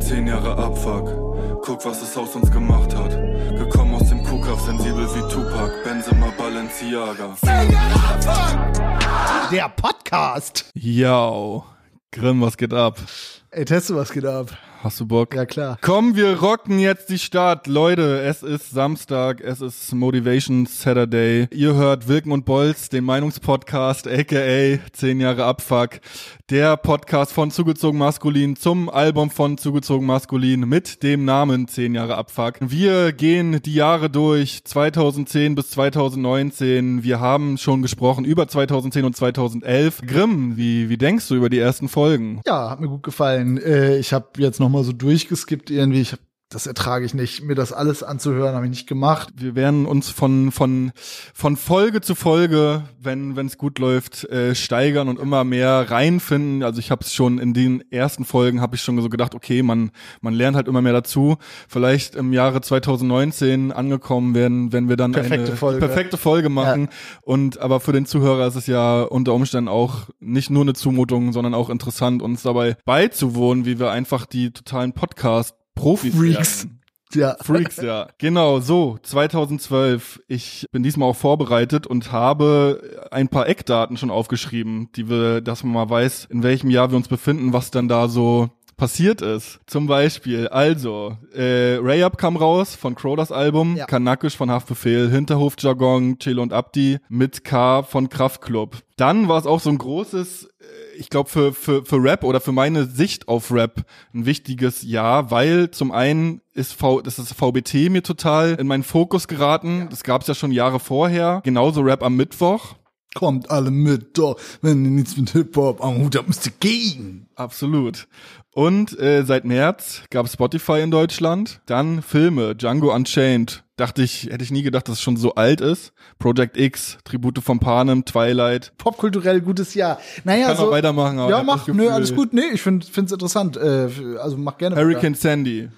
Zehn Jahre Abfuck. Guck, was es aus uns gemacht hat. Gekommen aus dem Kuhkampf, sensibel wie Tupac. Benzema Balenciaga. Zehn Jahre Abfuck! Der Podcast. Yo. Grimm, was geht ab? Ey, Teste, was geht ab? Hast du Bock? Ja, klar. Komm, wir rocken jetzt die Stadt. Leute, es ist Samstag, es ist Motivation Saturday. Ihr hört Wilken und Bolz, den Meinungspodcast, aka 10 Jahre Abfuck. Der Podcast von Zugezogen Maskulin zum Album von Zugezogen Maskulin mit dem Namen 10 Jahre Abfuck. Wir gehen die Jahre durch, 2010 bis 2019. Wir haben schon gesprochen über 2010 und 2011. Grimm, wie, wie denkst du über die ersten Folgen? Ja, hat mir gut gefallen. Äh, ich habe jetzt noch nochmal so durchgeskippt irgendwie. Ich hab, das ertrage ich nicht, mir das alles anzuhören, habe ich nicht gemacht. Wir werden uns von von von Folge zu Folge, wenn wenn es gut läuft, äh, steigern und immer mehr reinfinden. Also ich habe es schon in den ersten Folgen habe ich schon so gedacht, okay, man man lernt halt immer mehr dazu. Vielleicht im Jahre 2019 angekommen werden, wenn wir dann perfekte eine Folge. perfekte Folge machen. Ja. Und aber für den Zuhörer ist es ja unter Umständen auch nicht nur eine Zumutung, sondern auch interessant, uns dabei beizuwohnen, wie wir einfach die totalen Podcast Profis Freaks. Werden. Ja. Freaks, ja. Genau, so, 2012. Ich bin diesmal auch vorbereitet und habe ein paar Eckdaten schon aufgeschrieben, die wir, dass man mal weiß, in welchem Jahr wir uns befinden, was dann da so passiert ist. Zum Beispiel, also, äh, Ray Up kam raus von Crow Album, ja. Kanakisch von Haftbefehl, Hinterhof-Jargon, Chill und Abdi, mit K von Kraftklub. Dann war es auch so ein großes ich glaube, für, für, für Rap oder für meine Sicht auf Rap ein wichtiges Jahr, weil zum einen ist v, das ist VBT mir total in meinen Fokus geraten. Ja. Das gab es ja schon Jahre vorher. Genauso Rap am Mittwoch. Kommt alle mit, doch, wenn ihr nichts mit Hip-Hop am Hut habt, müsst ihr gehen. Absolut. Und äh, seit März gab Spotify in Deutschland. Dann Filme, Django Unchained. Dachte ich, hätte ich nie gedacht, dass es schon so alt ist. Project X, Tribute von Panem, Twilight. Popkulturell gutes Jahr. Naja, Kann so. weitermachen. Aber ja, mach, nö, alles gut. Nee, ich finde es interessant. Äh, also mach gerne. Hurricane weiter. Sandy.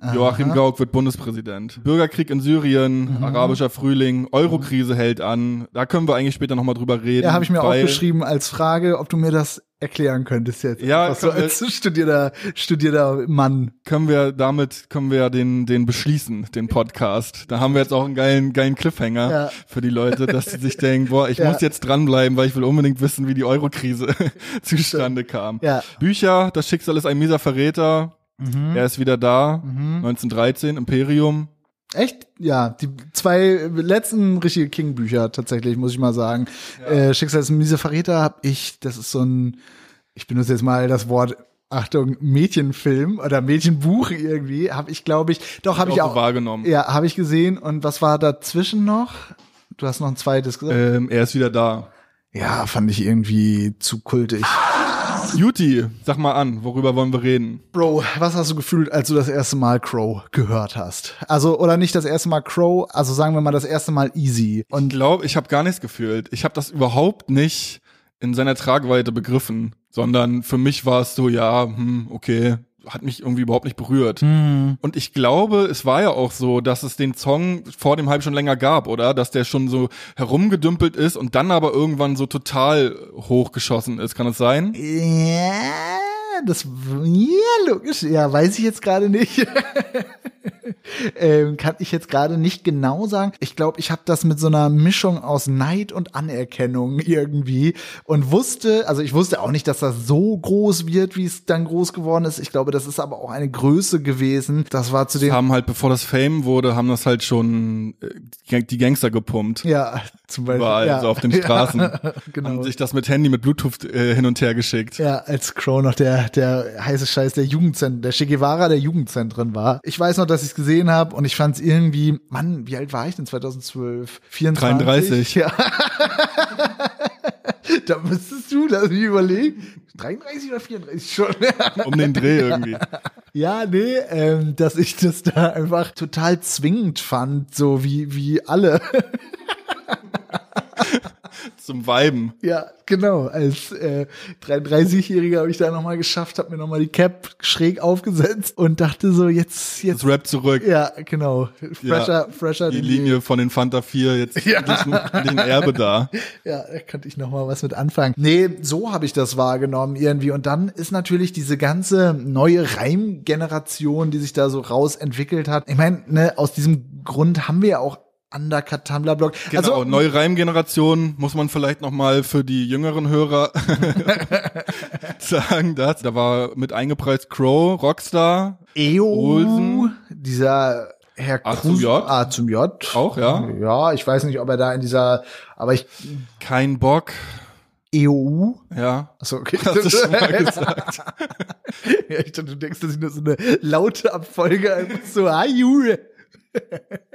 Aha. Joachim Gauck wird Bundespräsident. Bürgerkrieg in Syrien, mhm. arabischer Frühling, Eurokrise mhm. hält an. Da können wir eigentlich später nochmal drüber reden. Ja, habe ich mir auch geschrieben als Frage, ob du mir das erklären könntest jetzt. Ja, so als studierter, studierter Mann. Können wir damit, können wir den, den beschließen, den Podcast. Da haben wir jetzt auch einen geilen, geilen Cliffhanger ja. für die Leute, dass sie sich denken, boah, ich ja. muss jetzt dranbleiben, weil ich will unbedingt wissen, wie die Eurokrise zustande kam. Ja. Bücher, das Schicksal ist ein mieser Verräter, Mhm. Er ist wieder da, mhm. 1913, Imperium. Echt? Ja, die zwei letzten richtige King-Bücher tatsächlich, muss ich mal sagen. Ja. Äh, Schicksal ist ein miese Verräter habe ich, das ist so ein, ich benutze jetzt mal das Wort Achtung, Mädchenfilm oder Mädchenbuch irgendwie, habe ich, glaube ich, doch habe ich, auch wahrgenommen. Ja, habe ich gesehen. Und was war dazwischen noch? Du hast noch ein zweites gesagt. Ähm, er ist wieder da. Ja, fand ich irgendwie zu kultig. Juti, sag mal an, worüber wollen wir reden? Bro, was hast du gefühlt, als du das erste Mal Crow gehört hast? Also, oder nicht das erste Mal Crow, also sagen wir mal das erste Mal Easy. Und ich glaube, ich habe gar nichts gefühlt. Ich habe das überhaupt nicht in seiner Tragweite begriffen, sondern für mich war es so, ja, hm, okay, hat mich irgendwie überhaupt nicht berührt. Mhm. Und ich glaube, es war ja auch so, dass es den Song vor dem Hype schon länger gab, oder? Dass der schon so herumgedümpelt ist und dann aber irgendwann so total hochgeschossen ist. Kann es sein? Ja das, ja, logisch. Ja, weiß ich jetzt gerade nicht. ähm, kann ich jetzt gerade nicht genau sagen. Ich glaube, ich habe das mit so einer Mischung aus Neid und Anerkennung irgendwie und wusste, also ich wusste auch nicht, dass das so groß wird, wie es dann groß geworden ist. Ich glaube, das ist aber auch eine Größe gewesen. Das war zu dem. Haben halt, bevor das Fame wurde, haben das halt schon äh, die Gangster gepumpt. Ja, zum Beispiel. Überall, ja. so auf den Straßen. Ja, genau. Haben sich das mit Handy, mit Bluetooth äh, hin und her geschickt. Ja, als Crow noch der der, heiße Scheiß der Jugendzentren, der Che Guevara der Jugendzentren war. Ich weiß noch, dass ich es gesehen habe und ich fand es irgendwie, Mann, wie alt war ich denn 2012? 24? 33. Ja. da müsstest du, lass mich überlegen. 33 oder 34 schon. um den Dreh irgendwie. Ja, nee, ähm, dass ich das da einfach total zwingend fand, so wie, wie alle. Zum Weiben. Ja, genau. Als äh, 33-Jähriger habe ich da nochmal geschafft, habe mir nochmal die Cap schräg aufgesetzt und dachte so, jetzt, jetzt. Das Rap zurück. Ja, genau. Fresher, ja, fresher. Die Linie von den Fanta 4, jetzt ja. ein Erbe da. Ja, da könnte ich nochmal was mit anfangen. Nee, so habe ich das wahrgenommen irgendwie. Und dann ist natürlich diese ganze neue Reimgeneration, die sich da so rausentwickelt hat. Ich meine, ne, aus diesem Grund haben wir ja auch Undercut Tumblr Blog. Genau, also, neue Reimgeneration muss man vielleicht noch mal für die jüngeren Hörer sagen, dass da war mit eingepreist Crow, Rockstar, EO, Olsen, dieser Herr A zum J. A zum J. Auch, ja. Ja, ich weiß nicht, ob er da in dieser, aber ich. Kein Bock. EU? Ja. Achso, okay. Hast du schon mal gesagt. ja, ich dachte, du denkst, das ist nur so eine laute Abfolge, einfach so, hi, Jure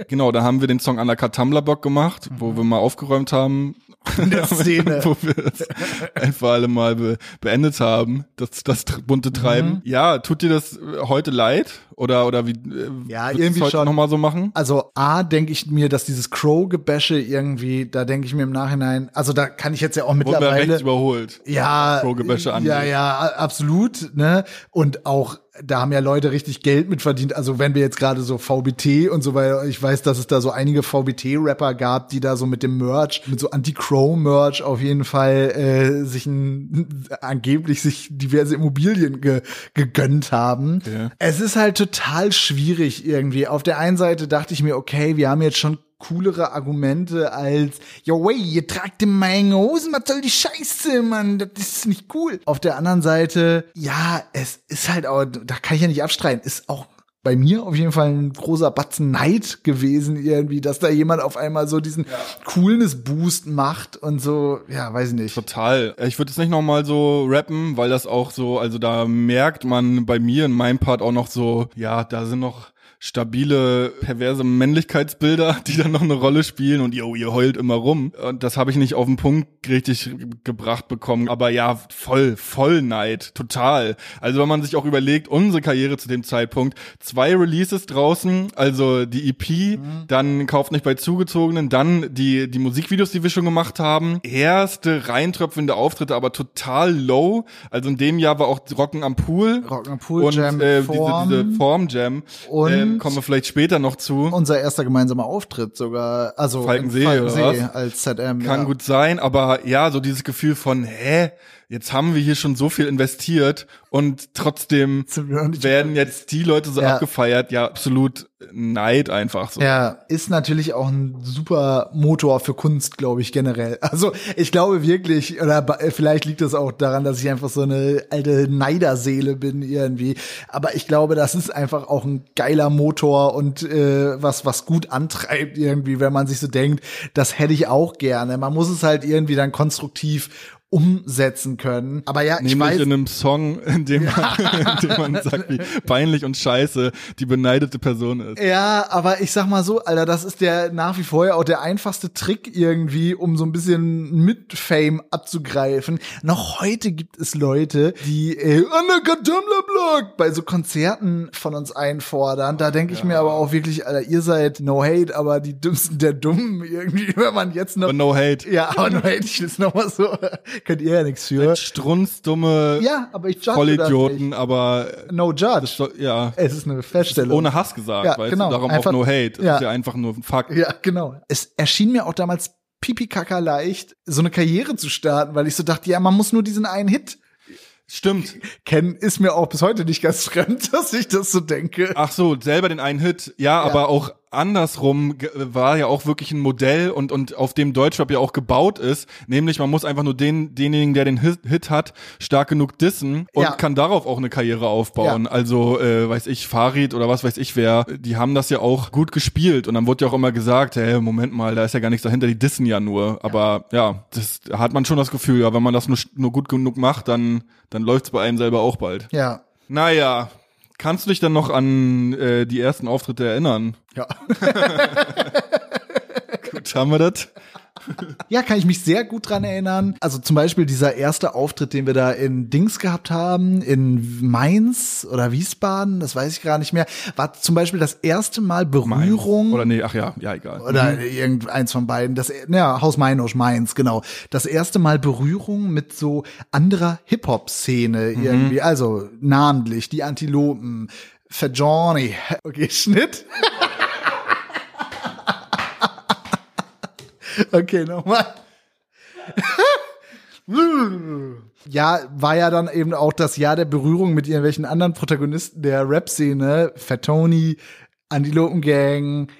genau, da haben wir den Song Undercut Tumblr Block gemacht, wo mhm. wir mal aufgeräumt haben. In der Szene. wo wir das einfach alle mal be beendet haben, das, das bunte Treiben. Mhm. Ja, tut dir das heute leid? Oder, oder wie, äh, ja, irgendwie heute schon. nochmal so machen? Also, A, denke ich mir, dass dieses Crow-Gebäsche irgendwie, da denke ich mir im Nachhinein, also da kann ich jetzt ja auch mittlerweile. Wurde überholt. Ja. Crow-Gebäsche an. Ja, ja, absolut, ne? Und auch da haben ja Leute richtig Geld mit verdient. Also wenn wir jetzt gerade so VBT und so weiter, ich weiß, dass es da so einige VBT-Rapper gab, die da so mit dem Merch, mit so Anti-Crow-Merch auf jeden Fall äh, sich ein, angeblich sich diverse Immobilien ge, gegönnt haben. Okay. Es ist halt total schwierig irgendwie. Auf der einen Seite dachte ich mir, okay, wir haben jetzt schon coolere Argumente als, yo, wey, ihr tragt in meinen Hosen, was soll die Scheiße, Mann, das ist nicht cool. Auf der anderen Seite, ja, es ist halt auch, da kann ich ja nicht abstreiten, ist auch bei mir auf jeden Fall ein großer Batzen Neid gewesen irgendwie, dass da jemand auf einmal so diesen ja. Coolness-Boost macht und so, ja, weiß ich nicht. Total. Ich würde jetzt nicht nochmal so rappen, weil das auch so, also da merkt man bei mir in meinem Part auch noch so, ja, da sind noch stabile, perverse Männlichkeitsbilder, die dann noch eine Rolle spielen und yo, ihr heult immer rum. Und das habe ich nicht auf den Punkt richtig gebracht bekommen. Aber ja, voll, voll Neid, total. Also wenn man sich auch überlegt, unsere Karriere zu dem Zeitpunkt, zwei Releases draußen, also die EP, mhm. dann kauft nicht bei Zugezogenen, dann die, die Musikvideos, die wir schon gemacht haben, erste reintröpfende Auftritte, aber total low. Also in dem Jahr war auch Rocken am Pool. Rocken am Pool, und, Jam äh, Form. Diese, diese Form Jam. Und ähm, kommen wir vielleicht später noch zu. Unser erster gemeinsamer Auftritt sogar, also Falkensee, Falkensee als ZM. Kann ja. gut sein, aber ja, so dieses Gefühl von, hä, jetzt haben wir hier schon so viel investiert und trotzdem werden jetzt die Leute so ja. abgefeiert. Ja, absolut Neid einfach so. Ja, ist natürlich auch ein super Motor für Kunst, glaube ich, generell. Also ich glaube wirklich, oder vielleicht liegt es auch daran, dass ich einfach so eine alte Neiderseele bin irgendwie. Aber ich glaube, das ist einfach auch ein geiler Motor und äh, was, was gut antreibt irgendwie, wenn man sich so denkt, das hätte ich auch gerne. Man muss es halt irgendwie dann konstruktiv umsetzen können. Aber ja, Nämlich ich weiß. in einem Song, in dem, man, in dem man sagt, wie peinlich und scheiße die beneidete Person ist. Ja, aber ich sag mal so, Alter, das ist der nach wie vor ja auch der einfachste Trick irgendwie, um so ein bisschen mit Fame abzugreifen. Noch heute gibt es Leute, die äh, Blog bei so Konzerten von uns einfordern. Da denke ich ja. mir aber auch wirklich, Alter, ihr seid no hate, aber die dümmsten der Dummen irgendwie, wenn man jetzt noch. Aber no hate. Ja, aber no hate, ich will es nochmal so könnt ihr ja nichts für. Strunzdumme ja, aber ich Vollidioten, aber no judge. Soll, ja. Es ist eine Feststellung. ohne Hass gesagt, ja, weißt genau. Darum einfach, auch no hate. Das ja. ist ja einfach nur ein Fakt. Ja, genau. Es erschien mir auch damals pipi leicht, so eine Karriere zu starten, weil ich so dachte, ja, man muss nur diesen einen Hit Stimmt. Ken ist mir auch bis heute nicht ganz fremd, dass ich das so denke. Ach so, selber den einen Hit. Ja, ja. aber auch andersrum war ja auch wirklich ein Modell und, und auf dem Deutschrap ja auch gebaut ist. Nämlich, man muss einfach nur den, denjenigen, der den Hit, Hit hat, stark genug dissen und ja. kann darauf auch eine Karriere aufbauen. Ja. Also, äh, weiß ich, Farid oder was weiß ich wer, die haben das ja auch gut gespielt und dann wurde ja auch immer gesagt, hey, Moment mal, da ist ja gar nichts dahinter, die dissen ja nur. Aber ja, das hat man schon das Gefühl, ja, wenn man das nur, nur gut genug macht, dann, dann läuft's bei einem selber auch bald. Ja. Naja, Kannst du dich dann noch an äh, die ersten Auftritte erinnern? Ja. Gut, haben wir das. Ja, kann ich mich sehr gut dran erinnern. Also zum Beispiel dieser erste Auftritt, den wir da in Dings gehabt haben, in Mainz oder Wiesbaden, das weiß ich gar nicht mehr, war zum Beispiel das erste Mal Berührung. Oder nee, ach ja, ja, egal. Oder irgendeins von beiden. Das, ja, Haus Meinosch, Mainz, genau. Das erste Mal Berührung mit so anderer Hip-Hop-Szene irgendwie. Also namentlich die Antilopen, Fajani. Okay, Schnitt. Okay, nochmal. Ja, war ja dann eben auch das Jahr der Berührung mit irgendwelchen anderen Protagonisten der Rap-Szene. Fatoni, Antilopen Gang,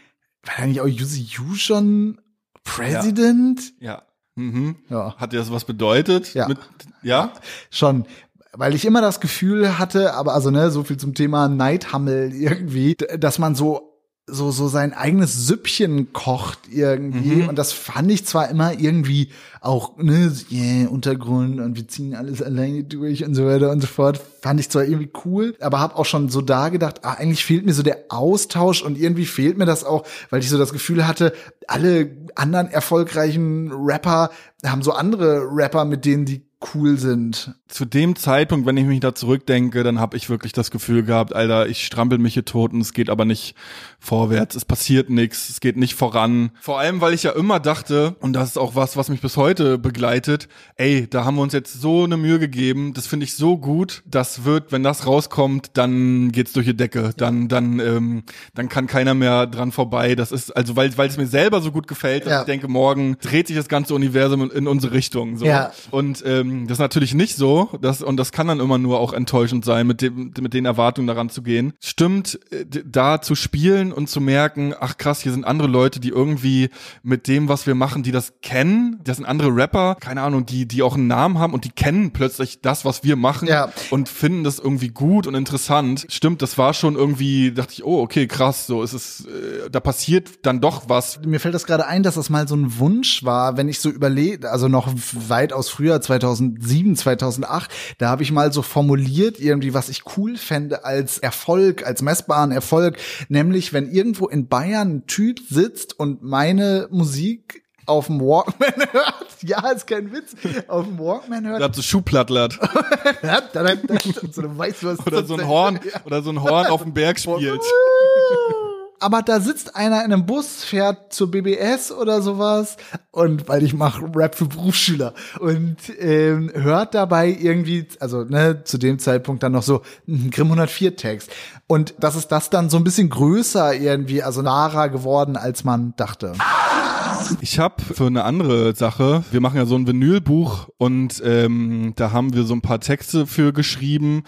war nicht auch Yuzi Yu schon President? Ja. Mhm. Ja. Hat dir das was bedeutet? Ja. Mit, ja? Schon. Weil ich immer das Gefühl hatte, aber also ne, so viel zum Thema Neidhammel irgendwie, dass man so so so sein eigenes Süppchen kocht irgendwie. Und das fand ich zwar immer irgendwie auch ne yeah, Untergrund und wir ziehen alles alleine durch und so weiter und so fort. Fand ich zwar irgendwie cool aber habe auch schon so da gedacht ah, eigentlich fehlt mir so der Austausch und irgendwie fehlt mir das auch weil ich so das Gefühl hatte alle anderen erfolgreichen Rapper haben so andere Rapper mit denen die cool sind. Zu dem Zeitpunkt, wenn ich mich da zurückdenke, dann habe ich wirklich das Gefühl gehabt, Alter, ich strampel mich hier tot und es geht aber nicht vorwärts, es passiert nichts, es geht nicht voran. Vor allem, weil ich ja immer dachte, und das ist auch was, was mich bis heute begleitet, ey, da haben wir uns jetzt so eine Mühe gegeben, das finde ich so gut, das wird, wenn das rauskommt, dann geht's durch die Decke, dann, dann, ähm, dann kann keiner mehr dran vorbei. Das ist, also weil, weil es mir selber so gut gefällt, dass Ja. ich denke, morgen dreht sich das ganze Universum in, unsere Richtung. So. Ja. Und ähm, das ist natürlich nicht so. Das, und das kann dann immer nur auch enttäuschend sein, mit, dem, mit den Erwartungen daran zu gehen. Stimmt, äh, da zu spielen und zu merken, ach krass, hier sind andere Leute, die irgendwie mit dem, was wir machen, die das kennen. Das sind andere Rapper, keine Ahnung, die, die auch einen Namen haben und die kennen plötzlich das, was wir machen Ja. und finden das irgendwie gut und interessant. Stimmt, das war schon irgendwie, dachte ich, oh, okay, krass, so ist es, äh, da passiert dann doch was. mir fällt das gerade ein, dass das mal so ein Wunsch war, wenn ich so überlege, also noch weitaus früher, 2007, 2008, da habe ich mal so formuliert irgendwie, was ich cool fände als Erfolg, als messbaren Erfolg, nämlich wenn irgendwo in Bayern ein Typ sitzt und meine Musik auf dem Walkman hört, ja, ist kein Witz, auf dem Walkman hört, Da hat so Schuhplattlert so eine oder so ein Horn oder so ein Horn auf dem Berg spielt. Aber da sitzt einer in einem Bus, fährt zur BBS oder sowas und weil ich mache Rap für Berufsschüler und ähm, hört dabei irgendwie, also ne, zu dem Zeitpunkt dann noch so einen Grimm 104 Text und das ist das dann so ein bisschen größer irgendwie, also naher geworden, als man dachte. Ich habe für eine andere Sache, wir machen ja so ein Vinylbuch und ähm, da haben wir so ein paar Texte für geschrieben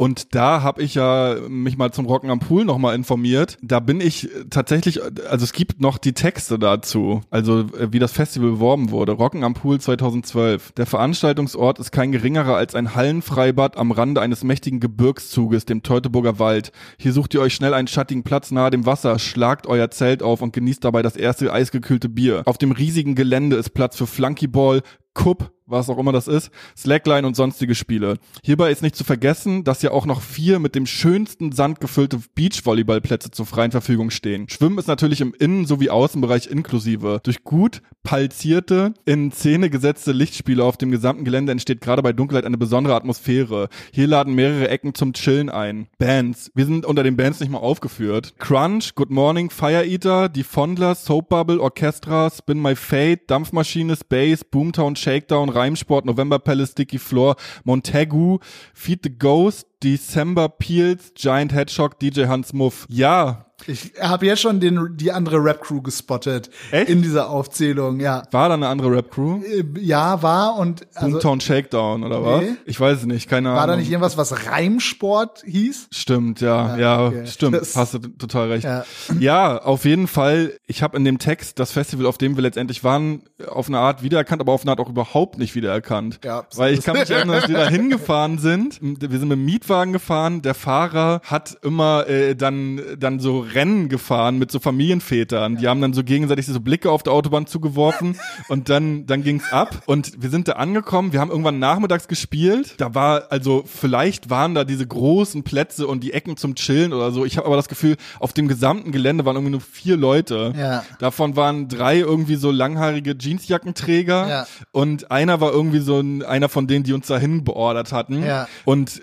und da habe ich ja mich mal zum Rocken am Pool nochmal informiert. Da bin ich tatsächlich, also es gibt noch die Texte dazu, also äh, wie das Festival beworben wurde. Rocken am Pool 2012. Der Veranstaltungsort ist kein geringerer als ein Hallenfreibad am Rande eines mächtigen Gebirgszuges, dem Teutoburger Wald. Hier sucht ihr euch schnell einen schattigen Platz nahe dem Wasser, schlagt euer Zelt auf und genießt dabei das erste eisgekühlte Bier. Auf dem riesigen Gelände ist Platz für Flunkyball, Cup, was auch immer das ist, Slackline und sonstige Spiele. Hierbei ist nicht zu vergessen, dass ja auch noch vier mit dem schönsten Sand gefüllte Beachvolleyballplätze zur freien Verfügung stehen. Schwimmen ist natürlich im Innen- sowie Außenbereich inklusive. Durch gut palzierte, in Szene gesetzte Lichtspiele auf dem gesamten Gelände entsteht gerade bei Dunkelheit eine besondere Atmosphäre. Hier laden mehrere Ecken zum Chillen ein. Bands. Wir sind unter den Bands nicht mal aufgeführt. Crunch, Good Morning, Fire Eater, Die Fondlers, Soap Bubble, Orchestra, Spin My Fate, Dampfmaschine, Space, Boomtown, Shakedown, Reimsport, November Palace, Sticky Floor, Montagu, Feed the Ghost, December Peels, Giant Hedgehog, DJ Hans Muff. Ja, Ich habe jetzt schon den, die andere Rap-Crew gespottet Echt? in dieser Aufzählung, ja. war da eine andere Rap-Crew? Äh, Ja, war und also, Boomtown Shakedown oder was? Nee. Ich weiß es nicht, keine Ahnung. war da nicht irgendwas, was Reimsport hieß? Stimmt, ja, ja, okay. stimmt, Das- hast du total recht. Ja. Ja. auf jeden Fall. Ich habe in dem Text das Festival, auf dem wir letztendlich waren, auf eine Art wiedererkannt, aber auf eine Art auch überhaupt nicht wiedererkannt. Ja, Weil ich kann mich erinnern, dass wir da hingefahren sind. Wir sind mit dem Mietwagen gefahren. Der Fahrer hat immer äh, dann dann so Rennen gefahren mit so Familienvätern. Die haben dann so gegenseitig so Blicke auf der Autobahn zugeworfen und dann dann ging's ab und wir sind da angekommen. Wir haben irgendwann nachmittags gespielt. Da war also vielleicht waren da diese großen Plätze und die Ecken zum Chillen oder so. Ich habe aber das Gefühl, auf dem gesamten Gelände waren irgendwie nur vier Leute. Ja. Davon waren drei irgendwie so langhaarige Jeansjackenträger Ja. und einer war irgendwie so ein, einer von denen, die uns dahin beordert hatten. Ja. Und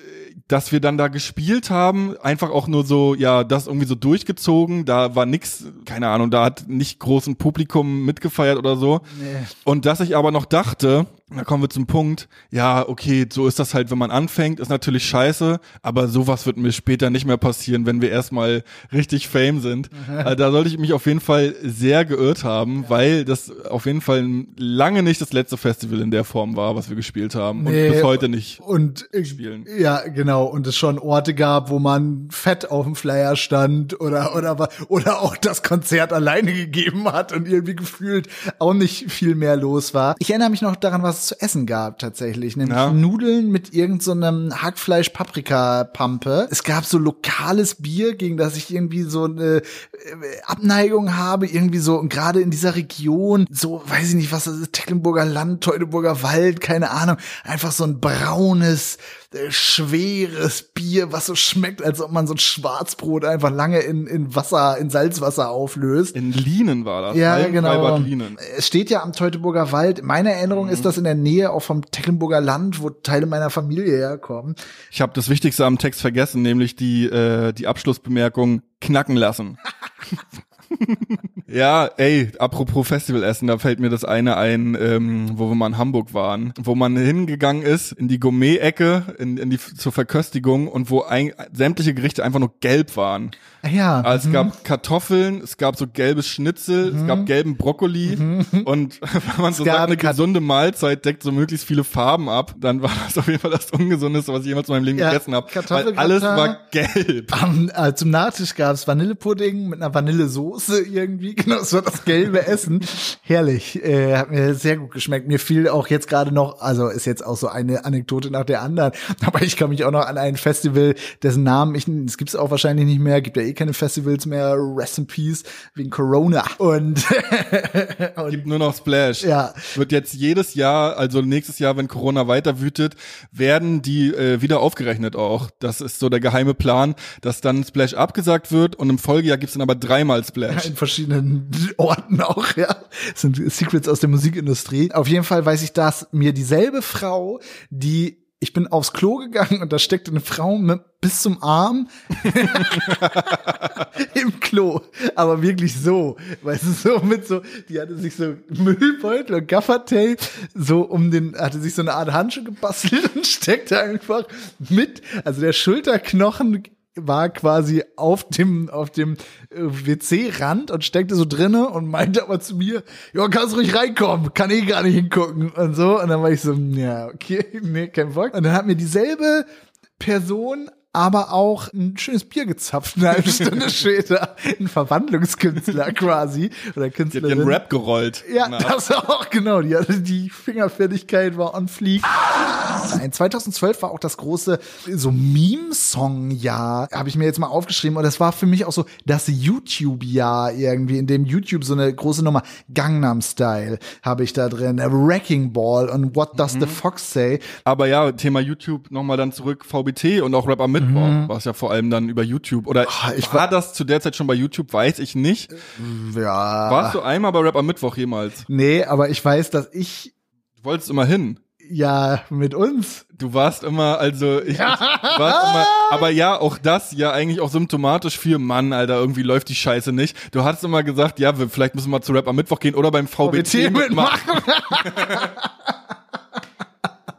dass wir dann da gespielt haben, einfach auch nur so, ja, das irgendwie so durchgezogen, da war nix, keine Ahnung, da hat nicht großen Publikum mitgefeiert oder so. Nee. Und dass ich aber noch dachte, da kommen wir zum Punkt, ja, okay, so ist das halt, wenn man anfängt, ist natürlich scheiße, aber sowas wird mir später nicht mehr passieren, wenn wir erstmal richtig Fame sind. Also da sollte ich mich auf jeden Fall sehr geirrt haben, weil das auf jeden Fall lange nicht das letzte Festival in der Form war, was wir gespielt haben Nee, und bis heute nicht. Und spielen. ja, genau. Und es schon Orte gab, wo man fett auf dem Flyer stand oder oder oder auch das Konzert alleine gegeben hat und irgendwie gefühlt auch nicht viel mehr los war. Ich erinnere mich noch daran, was es zu essen gab tatsächlich, nämlich Ja. Nudeln mit irgendeinem so Hackfleisch Paprika Pampe. Es gab so lokales Bier, gegen das ich irgendwie so eine äh, Abneigung habe, irgendwie so und gerade in dieser Region, so weiß ich nicht, was das ist, Tecklenburger Land, Teutoburger Wald, keine Ahnung, einfach so ein braunes schweres Bier, was so schmeckt, als ob man so ein Schwarzbrot einfach lange in, in Wasser, in Salzwasser auflöst. In Lienen war das. Ja, Alten genau. Es steht ja am Teutoburger Wald. Meine Erinnerung ist das in der Nähe auch vom Tecklenburger Land, wo Teile meiner Familie herkommen. Ich habe das Wichtigste am Text vergessen, nämlich die, äh, die Abschlussbemerkung knacken lassen. ja, ey, apropos Festivalessen, da fällt mir das eine ein, ähm, wo wir mal in Hamburg waren, wo man hingegangen ist in die Gourmet-Ecke, in, in die zur Verköstigung und wo ein, sämtliche Gerichte einfach nur gelb waren. Ja. Also es gab Kartoffeln, es gab so gelbes Schnitzel, es gab gelben Brokkoli und wenn man so Mhm. Sagt, eine gesunde Mahlzeit deckt so möglichst viele Farben ab, dann war das auf jeden Fall das Ungesundeste, was ich jemals in meinem Leben gegessen habe. Weil alles war gelb. Äh, zum Nachtisch gab's Vanillepudding mit einer Vanillesoße irgendwie. Genau, das war das gelbe Essen. Herrlich. Äh, hat mir sehr gut geschmeckt. Mir fiel auch jetzt gerade noch, also ist jetzt auch so eine Anekdote nach der anderen, aber ich kann mich auch noch an ein Festival, dessen Namen ich, es gibt's auch wahrscheinlich nicht mehr, gibt ja eh keine Festivals mehr, Rest in Peace, wegen Corona. Und, Gibt nur noch Splash. Ja. Wird jetzt jedes Jahr, also nächstes Jahr, wenn Corona weiter wütet, werden die äh, wieder aufgerechnet auch. Das ist so der geheime Plan, dass dann Splash abgesagt wird und im Folgejahr gibt's dann aber dreimal Splash. in verschiedenen Orten auch, ja. Das sind Secrets aus der Musikindustrie. Auf jeden Fall weiß ich, dass mir dieselbe Frau, die ich bin aufs Klo gegangen und da steckte eine Frau mit bis zum Arm im Klo, aber wirklich so, weißt du, so mit so, die hatte sich so Müllbeutel und Gaffertape so um den, hatte sich so eine Art Handschuh gebastelt und steckte einfach mit, also der Schulterknochen war quasi auf dem auf dem äh, WC-Rand und steckte so drinne und meinte aber zu mir, ja, kannst ruhig reinkommen, kann eh gar nicht hingucken und so und dann war ich so, ja, okay, nee, kein Bock. Und dann hat mir dieselbe Person aber auch ein schönes Bier gezapft eine halbe Stunde später. Ein Verwandlungskünstler quasi oder Die hat Künstlerin. ihren Rap gerollt. Ja, Na, das auch, genau. Die, hatte die Fingerfertigkeit war on fleek. Nein, 2012 war auch das große so Meme-Song-Jahr, habe ich mir jetzt mal aufgeschrieben. Und das war für mich auch so das YouTube-Jahr irgendwie, in dem YouTube so eine große Nummer, Gangnam Style habe ich da drin, Wrecking Ball und What Does the Fox Say. Aber ja, Thema YouTube nochmal dann zurück, VBT und auch Rap am Mittwoch, war es ja vor allem dann über YouTube. Oder Ah, ich war das zu der Zeit schon bei YouTube, weiß ich nicht. Ja. Warst du einmal bei Rap am Mittwoch jemals? Nee, aber ich weiß, dass ich Du wolltest immer hin. ja mit uns Du warst immer, also ich, ich warst immer, aber ja, auch das ja eigentlich auch symptomatisch für Mann, Alter, irgendwie läuft die Scheiße nicht. Du hattest immer gesagt, ja, wir, vielleicht müssen wir mal zu Rap am Mittwoch gehen oder beim VBT, mitmachen.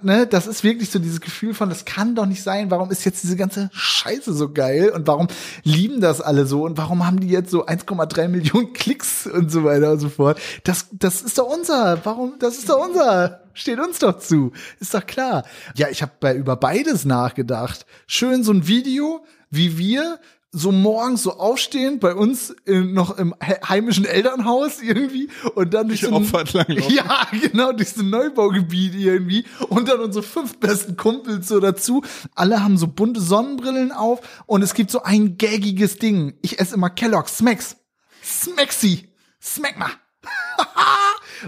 ne, das ist wirklich so dieses Gefühl von, das kann doch nicht sein. Warum ist jetzt diese ganze Scheiße so geil und warum lieben das alle so und warum haben die jetzt so 1,3 Millionen Klicks und so weiter und so fort. Das, das ist doch unser. Warum? Das ist doch unser steht uns doch zu. Ist doch klar. Ja, ich habe bei über beides nachgedacht. Schön so ein Video, wie wir so morgens so aufstehen bei uns in, noch im heimischen Elternhaus irgendwie und dann durch so ein, ja genau durch so ein Neubaugebiet irgendwie und dann unsere fünf besten Kumpels so dazu. Alle haben so bunte Sonnenbrillen auf und es gibt so ein gaggiges Ding. Ich esse immer Kellogg's Smacks. Smacksy. Smack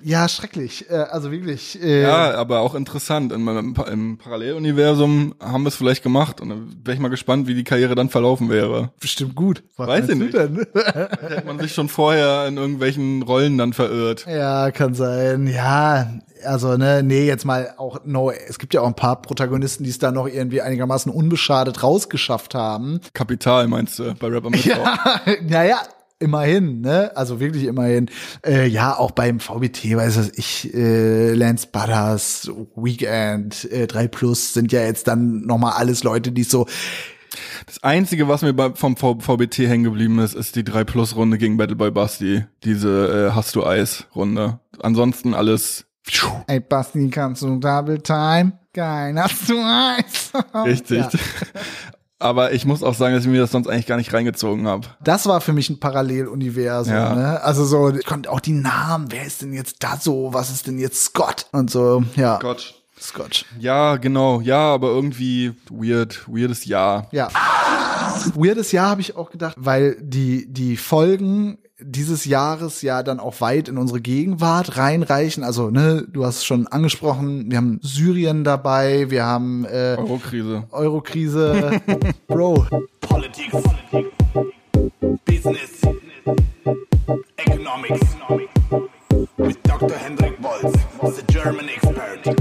ja, schrecklich. Äh, also wirklich. Äh ja, aber auch interessant. In meinem, Im Paralleluniversum haben wir es vielleicht gemacht und dann wäre ich mal gespannt, wie die Karriere dann verlaufen wäre. Bestimmt gut. Was Weiß ich nicht. Denn? Hätte man sich schon vorher in irgendwelchen Rollen dann verirrt. Ja, kann sein. Ja, also ne, nee, jetzt mal auch no, es gibt ja auch ein paar Protagonisten, die es da noch irgendwie einigermaßen unbeschadet rausgeschafft haben. Kapital meinst du bei Rapper Ja, naja, immerhin, ne? Also wirklich immerhin. Äh, ja, auch beim VBT, weiß was ich, äh, Lance Butters, Weekend, äh, 3 Plus sind ja jetzt dann nochmal alles Leute, die so das Einzige, was mir bei, vom VBT hängen geblieben ist, ist die 3 Plus Runde gegen Battleboy Basti. Diese äh, Hast du Eis Runde. Ansonsten alles. Ey Basti, kannst du Double Time? Geil, hast du Eis? Richtig. Ja. Aber ich muss auch sagen, dass ich mir das sonst eigentlich gar nicht reingezogen habe. Das war für mich ein Paralleluniversum. Ja. Ne? Also so, ich konnte auch die Namen, wer ist denn jetzt da so, was ist denn jetzt Scott? Und so, ja. Scott. Scotch. Ja, genau. Ja, aber irgendwie weird, weirdes Jahr. Ja. Weirdes Jahr habe ich auch gedacht, weil die, die Folgen dieses Jahres ja dann auch weit in unsere Gegenwart reinreichen. Also, ne, du hast schon angesprochen, wir haben Syrien dabei, wir haben äh, Eurokrise. Eurokrise. Bro. Politics. Business. Economics. With Dr. Hendrik Bolz, the German expert.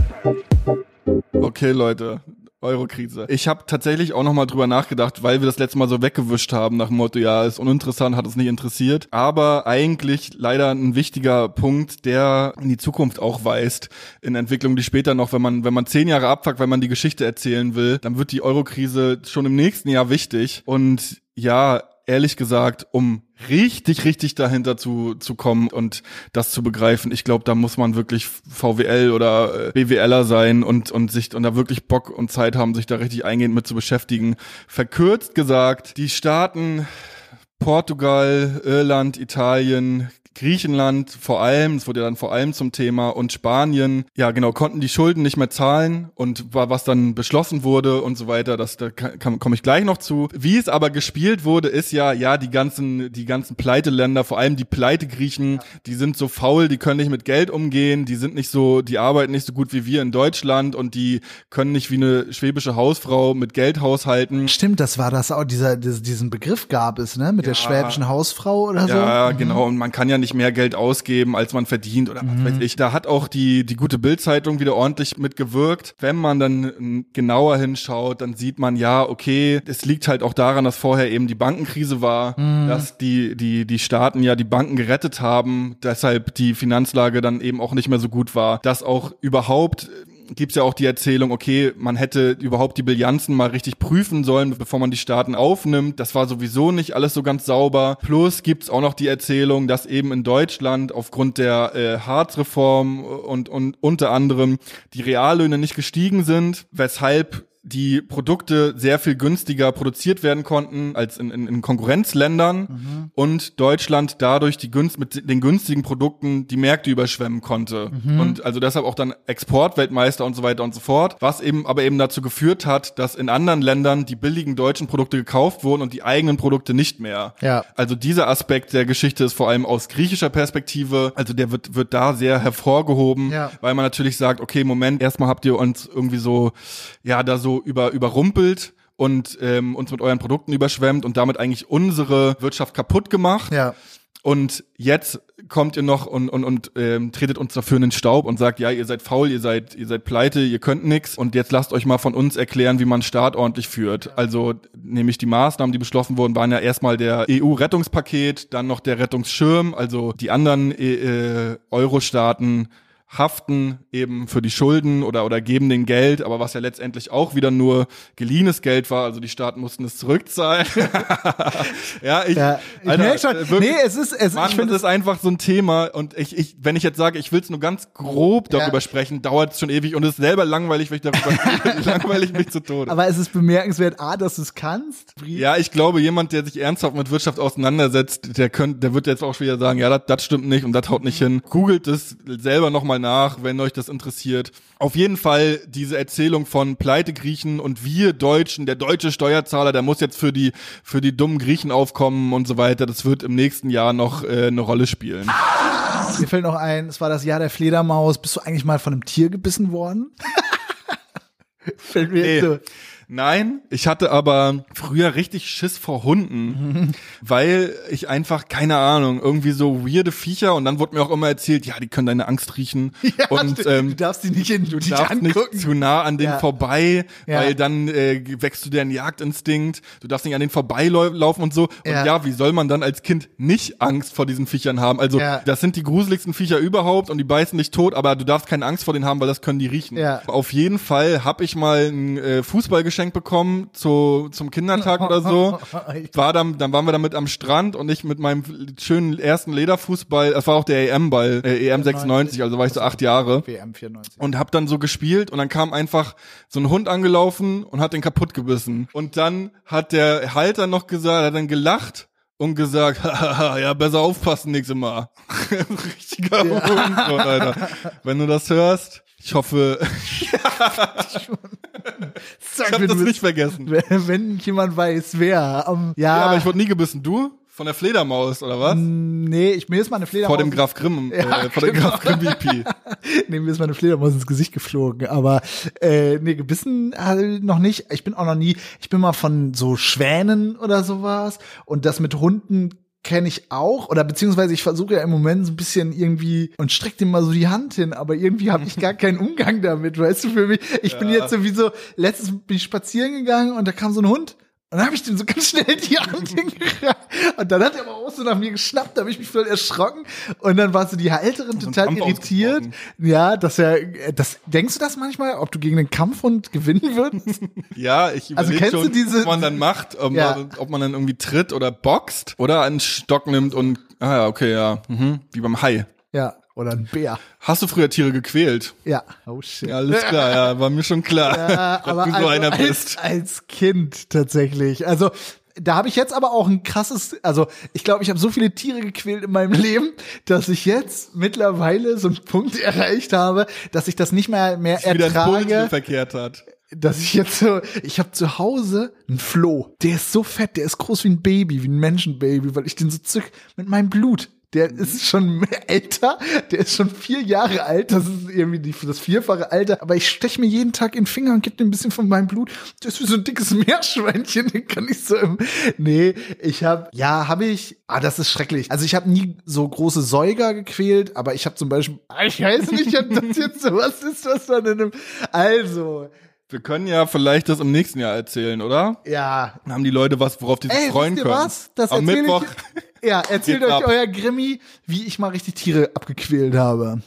Okay, Leute, Eurokrise. Ich habe tatsächlich auch noch mal drüber nachgedacht, weil wir das letzte Mal so weggewischt haben nach dem Motto, ja, ist uninteressant, hat es nicht interessiert. Aber eigentlich leider ein wichtiger Punkt, der in die Zukunft auch weist, in Entwicklung, die später noch, wenn man, wenn man zehn Jahre abfuckt, wenn man die Geschichte erzählen will, dann wird die Eurokrise schon im nächsten Jahr wichtig. Und ja, ehrlich gesagt, um richtig, richtig dahinter zu, zu kommen und das zu begreifen, ich glaube, da muss man wirklich VWL oder äh, BWLer sein und, und sich und da wirklich Bock und Zeit haben, sich da richtig eingehend mit zu beschäftigen. Verkürzt gesagt, die Staaten Portugal, Irland, Italien, Griechenland vor allem, es wurde ja dann vor allem zum Thema und Spanien, ja genau, konnten die Schulden nicht mehr zahlen und was dann beschlossen wurde und so weiter, das da komme ich gleich noch zu. Wie es aber gespielt wurde, ist ja, ja, die ganzen, die ganzen Pleiteländer, vor allem die Pleitegriechen, die sind so faul, die können nicht mit Geld umgehen, die sind nicht so, die arbeiten nicht so gut wie wir in Deutschland und die können nicht wie eine schwäbische Hausfrau mit Geld haushalten. Stimmt, das war das auch, dieser, diesen Begriff gab es, ne, mit ja. der schwäbischen Hausfrau oder so. Ja, genau, und man kann ja nicht nicht mehr Geld ausgeben, als man verdient oder mhm. was weiß ich. Da hat auch die, die gute Bildzeitung wieder ordentlich mitgewirkt. Wenn man dann genauer hinschaut, dann sieht man ja, okay, es liegt halt auch daran, dass vorher eben die Bankenkrise war, mhm. dass die, die, die Staaten ja die Banken gerettet haben, deshalb die Finanzlage dann eben auch nicht mehr so gut war, dass auch überhaupt gibt's ja auch die Erzählung, okay, man hätte überhaupt die Bilanzen mal richtig prüfen sollen, bevor man die Staaten aufnimmt. Das war sowieso nicht alles so ganz sauber. Plus gibt's auch noch die Erzählung, dass eben in Deutschland aufgrund der äh, Hartz-Reform und, und unter anderem die Reallöhne nicht gestiegen sind, weshalb die Produkte sehr viel günstiger produziert werden konnten als in, in, in Konkurrenzländern mhm. und Deutschland dadurch die günst, mit den günstigen Produkten die Märkte überschwemmen konnte. Mhm. Und also deshalb auch dann Exportweltmeister und so weiter und so fort. Was eben aber eben dazu geführt hat, dass in anderen Ländern die billigen deutschen Produkte gekauft wurden und die eigenen Produkte nicht mehr. Ja. Also dieser Aspekt der Geschichte ist vor allem aus griechischer Perspektive, also der wird, wird da sehr hervorgehoben, ja. weil man natürlich sagt, okay, Moment, erstmal habt ihr uns irgendwie so, ja, da so so über, überrumpelt und ähm, uns mit euren Produkten überschwemmt und damit eigentlich unsere Wirtschaft kaputt gemacht. Ja. Und jetzt kommt ihr noch und, und, und ähm, tretet uns dafür in den Staub und sagt, ja, ihr seid faul, ihr seid, ihr seid pleite, ihr könnt nix und jetzt lasst euch mal von uns erklären, wie man Staat ordentlich führt. Also nämlich die Maßnahmen, die beschlossen wurden, waren ja erstmal der EU-Rettungspaket, dann noch der Rettungsschirm, also die anderen äh, äh Euro-Staaten haften eben für die Schulden oder, oder geben den Geld, aber was ja letztendlich auch wieder nur geliehenes Geld war, also die Staaten mussten es zurückzahlen. ja, ich, Ja, ich Alter, merk schon. äh, wirklich, Nee, es ist- es- Mann, ich find das ist einfach so ein Thema und ich, ich, wenn ich jetzt sage, ich will es nur ganz grob darüber Ja. sprechen, dauert es schon ewig und es ist selber langweilig, wenn ich darüber langweilig mich zu Tode. Aber es ist bemerkenswert, A, dass du es kannst. Ja, ich glaube, jemand, der sich ernsthaft mit Wirtschaft auseinandersetzt, der könnte, der wird jetzt auch schon wieder sagen, ja, das stimmt nicht und das haut nicht hin. Googelt es selber nochmal nach, wenn euch das interessiert. Auf jeden Fall diese Erzählung von Pleite Griechen und wir Deutschen, der deutsche Steuerzahler, der muss jetzt für die, für die dummen Griechen aufkommen und so weiter. Das wird im nächsten Jahr noch äh, eine Rolle spielen. Mir fällt noch ein, es war das Jahr der Fledermaus. Bist du eigentlich mal von einem Tier gebissen worden? fällt mir jetzt Nee. so. Nein, ich hatte aber früher richtig Schiss vor Hunden, weil ich einfach, keine Ahnung, irgendwie so weirde Viecher und dann wurde mir auch immer erzählt, ja, die können deine Angst riechen Ja, und ähm, du darfst die nicht, in, du nicht darfst angucken. nicht zu nah an denen Ja. vorbei, Ja. weil dann äh, wächst du dir ein Jagdinstinkt, du darfst nicht an denen vorbeilaufen und so. Und Ja. wie soll man dann als Kind nicht Angst vor diesen Viechern haben? Also das sind die gruseligsten Viecher überhaupt und die beißen dich tot, aber du darfst keine Angst vor denen haben, weil das können die riechen. Ja. Auf jeden Fall habe ich mal ein äh, Fußball geschenkt bekommen zu, zum Kindertag oder so. War dann, dann waren wir damit am Strand und ich mit meinem schönen ersten Lederfußball, das war auch der EM-Ball, äh, EM 96, also war ich so acht Jahre WM 94. und hab dann so gespielt und dann kam einfach so ein Hund angelaufen und hat den kaputt gebissen. Und dann hat der Halter noch gesagt, hat dann gelacht und gesagt, ja, besser aufpassen nächstes Mal. Richtiger Hund, so, Alter. Wenn du das hörst, ich hoffe, Sag ich hab mir, das nicht vergessen. wenn, jemand weiß, wer. Um, ja, Ja, aber ich wurde nie gebissen. Du? Von der Fledermaus, oder was? nee, ich, mir ist mal eine Fledermaus. Vor dem Graf Grimm, Ja, äh, vor dem genau. Graf Grimm VP. nee, mir ist meine Fledermaus ins Gesicht geflogen, aber äh, nee, gebissen halt noch nicht. Ich bin auch noch nie, ich bin mal von so Schwänen oder sowas und das mit Hunden kenne ich auch oder beziehungsweise ich versuche ja im Moment so ein bisschen irgendwie und streck dem mal so die Hand hin, aber irgendwie habe ich gar keinen Umgang damit, weißt du, für mich. Ich bin jetzt sowieso, letztens bin ich spazieren gegangen und da kam so ein Hund und dann habe ich dem so ganz schnell die Hand hingereicht. Und dann hat er aber auch so nach mir geschnappt, da habe ich mich voll erschrocken. Und dann war so die Halterin ein total Kampf irritiert. Ja, dass er, das, denkst du das manchmal, ob du gegen den Kampfhund gewinnen würdest? Ja, ich Also kennst du schon, diese- was man dann macht, ob, Ja. man, ob man dann irgendwie tritt oder boxt oder einen Stock nimmt und, ah ja, okay, ja, mhm, wie beim Hai. ja, oder ein Bär. Hast du früher Tiere gequält? Ja. Oh shit. Ja, alles klar, ja, war mir schon klar, Ja, aber du so also einer als, bist. als Kind tatsächlich. Also da habe ich jetzt aber auch ein krasses, also ich glaube, ich habe so viele Tiere gequält in meinem Leben, dass ich jetzt mittlerweile so einen Punkt erreicht habe, dass ich das nicht mehr mehr Wieder ein Puls ertrage. verkehrt hat. dass ich jetzt so, ich habe zu Hause einen Floh. Der ist so fett, der ist groß wie ein Baby, wie ein Menschenbaby, weil ich den so zück mit meinem Blut. Der ist schon älter, der ist schon vier Jahre alt, das ist irgendwie die, das vierfache Alter, aber ich stech mir jeden Tag in den Finger und gebe dem ein bisschen von meinem Blut. Der ist wie so ein dickes Meerschweinchen, den kann ich so im, nee, ich habe, ja, habe ich, ah, das ist schrecklich. Also ich habe nie so große Säuger gequält, aber ich habe zum Beispiel, ah, ich weiß nicht, ob das jetzt so was ist, was man in einem, also, Wir können ja vielleicht das im nächsten Jahr erzählen, oder? ja, Dann haben die Leute was, worauf die sich Ey, freuen wisst ihr können. was? Das Am erzähl Mittwoch. Ich, ja, erzählt euch ab. euer Grimmi, wie ich mal richtig Tiere abgequält habe.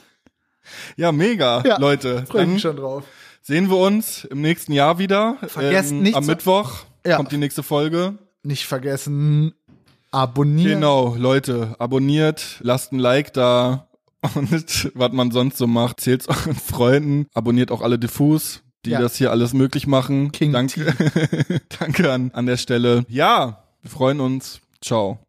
Ja, mega, Ja, Leute. Freue mich schon drauf. sehen wir uns im nächsten Jahr wieder. Ähm, Vergesst nicht Am Mittwoch Ja. kommt die nächste Folge. Nicht vergessen, abonnieren. Genau, Leute, abonniert, lasst ein Like da und was man sonst so macht, zählt's euren Freunden, abonniert auch alle Diffus, die Ja. das hier alles möglich machen. King Danke, danke an, an der Stelle. Ja, wir freuen uns. Ciao.